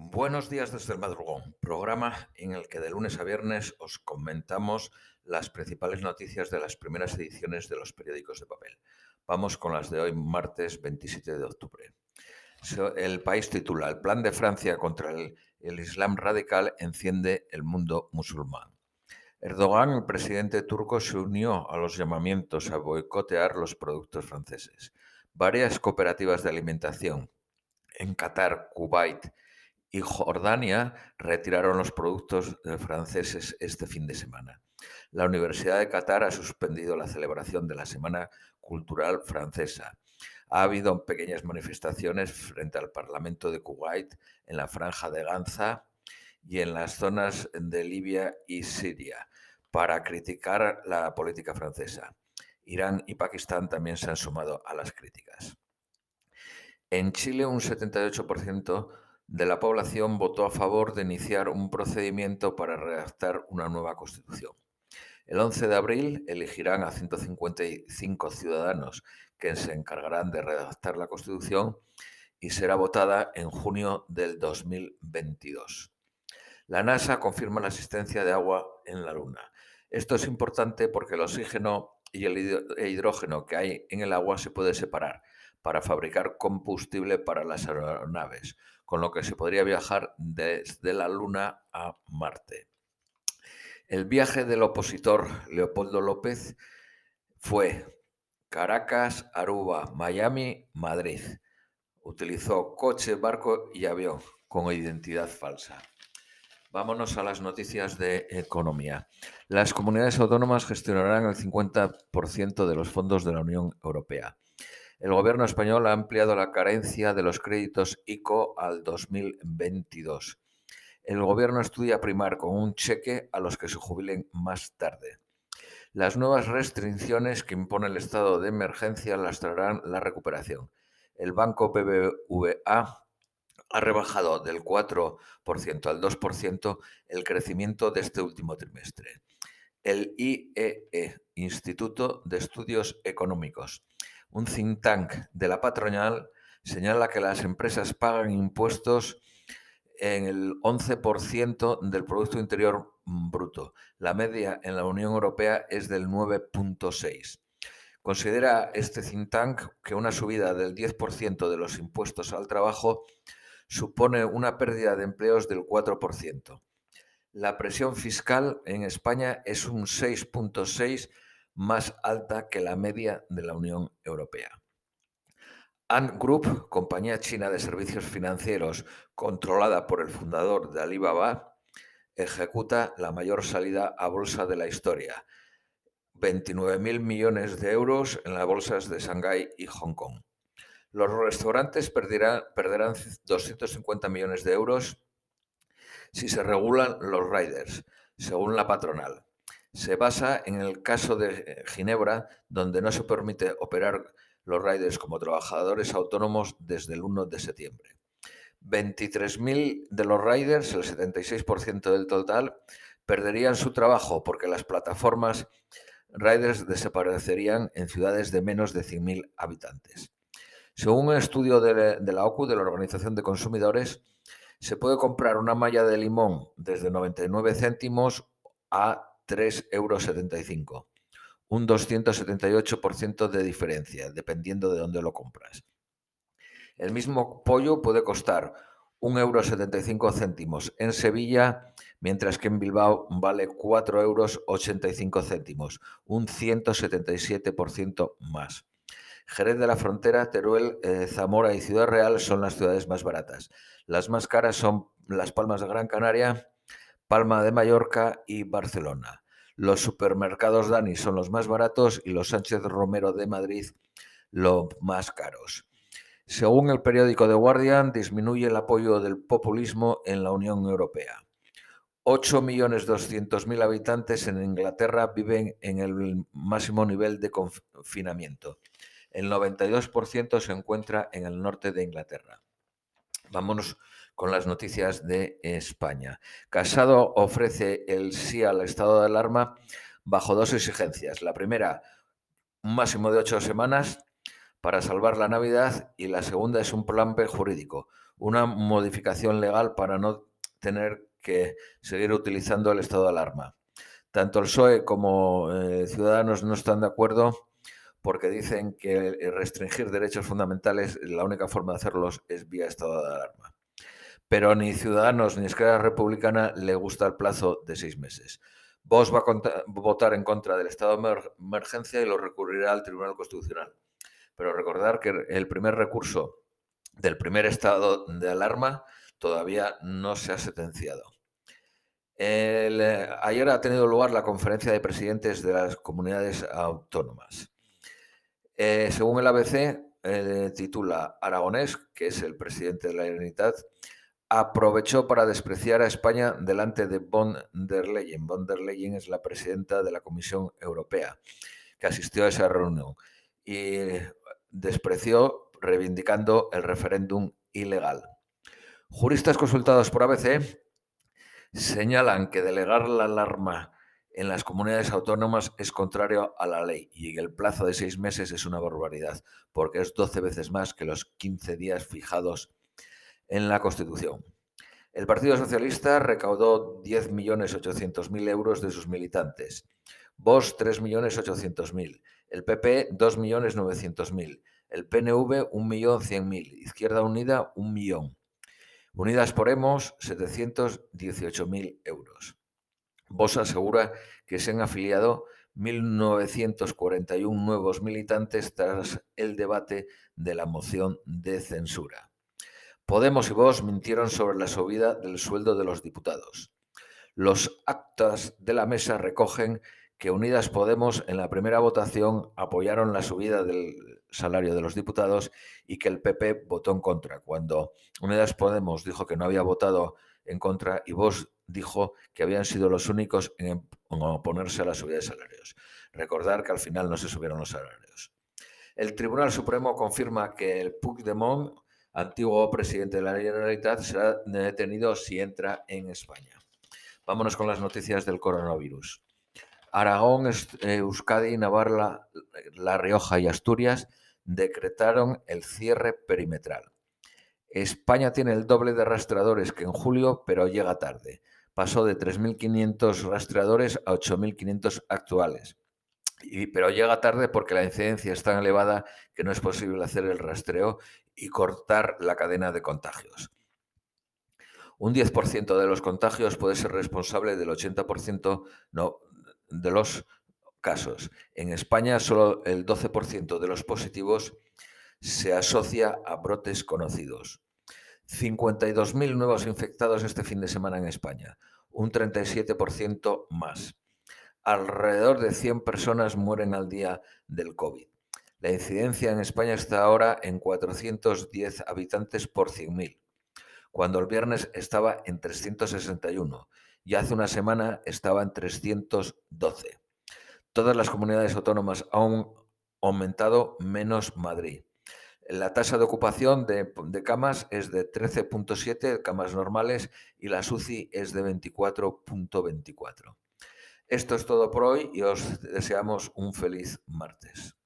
Buenos días desde el madrugón, programa en el que de lunes a viernes os comentamos las principales noticias de las primeras ediciones de los periódicos de papel. Vamos con las de hoy, martes 27 de octubre. El país titula El plan de Francia contra el, Islam radical enciende el mundo musulmán. Erdogan, el presidente turco, se unió a los llamamientos a boicotear los productos franceses. Varias cooperativas de alimentación en Qatar, Kuwait y Jordania retiraron los productos eh, franceses este fin de semana. La Universidad de Qatar ha suspendido la celebración de la Semana Cultural Francesa. Ha habido pequeñas manifestaciones frente al Parlamento de Kuwait, en la Franja de Gaza y en las zonas de Libia y Siria para criticar la política francesa. Irán y Pakistán también se han sumado a las críticas. En Chile, un 78% de la población votó a favor de iniciar un procedimiento para redactar una nueva constitución. El 11 de abril elegirán a 155 ciudadanos que se encargarán de redactar la constitución y será votada en junio del 2022. La NASA confirma la existencia de agua en la Luna. Esto es importante porque el oxígeno y el hidrógeno que hay en el agua se puede separar para fabricar combustible para las aeronaves, con lo que se podría viajar desde la Luna a Marte. El viaje del opositor Leopoldo López fue Caracas, Aruba, Miami, Madrid. Utilizó coche, barco y avión con identidad falsa. Vámonos a las noticias de economía. Las comunidades autónomas gestionarán el 50% de los fondos de la Unión Europea. El gobierno español ha ampliado la carencia de los créditos ICO al 2022. El gobierno estudia primar con un cheque a los que se jubilen más tarde. Las nuevas restricciones que impone el estado de emergencia lastrarán la recuperación. El banco BBVA ha rebajado del 4% al 2% el crecimiento de este último trimestre. El IEE, e, Instituto de Estudios Económicos, un think tank de la patronal señala que las empresas pagan impuestos en el 11% del Producto Interior Bruto. La media en la Unión Europea es del 9.6%. Considera este think tank que una subida del 10% de los impuestos al trabajo supone una pérdida de empleos del 4%. La presión fiscal en España es un 6.6% más alta que la media de la Unión Europea. Ant Group, compañía china de servicios financieros controlada por el fundador de Alibaba, ejecuta la mayor salida a bolsa de la historia, 29.000 millones de euros en las bolsas de Shanghái y Hong Kong. Los restaurantes perderán, perderán 250 millones de euros si se regulan los riders, según la patronal se basa en el caso de Ginebra, donde no se permite operar los riders como trabajadores autónomos desde el 1 de septiembre. 23.000 de los riders, el 76% del total, perderían su trabajo porque las plataformas riders desaparecerían en ciudades de menos de 100.000 habitantes. Según un estudio de, la OCU, de la Organización de Consumidores, se puede comprar una malla de limón desde 99 céntimos a 3,75 euros. Un 278% de diferencia, dependiendo de dónde lo compras. El mismo pollo puede costar 1,75 euros en Sevilla, mientras que en Bilbao vale 4,85 euros, un 177% más. Jerez de la Frontera, Teruel, eh, Zamora y Ciudad Real son las ciudades más baratas. Las más caras son Las Palmas de Gran Canaria, Palma de Mallorca y Barcelona. Los supermercados Dani son los más baratos y los Sánchez Romero de Madrid los más caros. Según el periódico The Guardian, disminuye el apoyo del populismo en la Unión Europea. 8.200.000 habitantes en Inglaterra viven en el máximo nivel de confinamiento. El 92% se encuentra en el norte de Inglaterra. Vámonos con las noticias de España. Casado ofrece el sí al estado de alarma bajo dos exigencias. La primera, un máximo de ocho semanas para salvar la Navidad y la segunda es un plan B jurídico, una modificación legal para no tener que seguir utilizando el estado de alarma. Tanto el PSOE como eh, Ciudadanos no están de acuerdo porque dicen que restringir derechos fundamentales, la única forma de hacerlos es vía estado de alarma. Pero ni Ciudadanos ni Esquerra Republicana le gusta el plazo de seis meses. Vos va a votar en contra del estado de emergencia y lo recurrirá al Tribunal Constitucional. Pero recordar que el primer recurso del primer estado de alarma todavía no se ha sentenciado. Eh, ayer ha tenido lugar la conferencia de presidentes de las comunidades autónomas. Eh, según el ABC, eh, titula Aragonés, que es el presidente de la Generalitat, aprovechó para despreciar a España delante de von der Leyen. Von der Leyen es la presidenta de la Comisión Europea, que asistió a esa reunión y despreció reivindicando el referéndum ilegal. Juristas consultados por ABC señalan que delegar la alarma en las comunidades autónomas es contrario a la ley y el plazo de seis meses es una barbaridad, porque es 12 veces más que los 15 días fijados en la Constitución. El Partido Socialista recaudó 10.800.000 euros de sus militantes, Vox 3.800.000, el PP 2.900.000, el PNV 1.100.000, Izquierda Unida 1 millón, Unidas Podemos 718.000 euros. Vos asegura que se han afiliado 1.941 nuevos militantes tras el debate de la moción de censura. Podemos y vos mintieron sobre la subida del sueldo de los diputados. Los actas de la mesa recogen que Unidas Podemos en la primera votación apoyaron la subida del salario de los diputados y que el PP votó en contra, cuando Unidas Podemos dijo que no había votado en contra y vos dijo que habían sido los únicos en oponerse a la subida de salarios. Recordar que al final no se subieron los salarios. El Tribunal Supremo confirma que el Puigdemont, antiguo presidente de la Generalitat, será detenido si entra en España. Vámonos con las noticias del coronavirus. Aragón, Euskadi, Navarra, La Rioja y Asturias decretaron el cierre perimetral. España tiene el doble de rastreadores que en julio, pero llega tarde pasó de 3.500 rastreadores a 8.500 actuales. Pero llega tarde porque la incidencia es tan elevada que no es posible hacer el rastreo y cortar la cadena de contagios. Un 10% de los contagios puede ser responsable del 80% no, de los casos. En España, solo el 12% de los positivos se asocia a brotes conocidos. 52.000 nuevos infectados este fin de semana en España, un 37% más. Alrededor de 100 personas mueren al día del COVID. La incidencia en España está ahora en 410 habitantes por 100.000, cuando el viernes estaba en 361 y hace una semana estaba en 312. Todas las comunidades autónomas han aumentado menos Madrid. La tasa de ocupación de, camas es de 13.7, camas normales, y la SUCI es de 24.24. Esto es todo por hoy y os deseamos un feliz martes.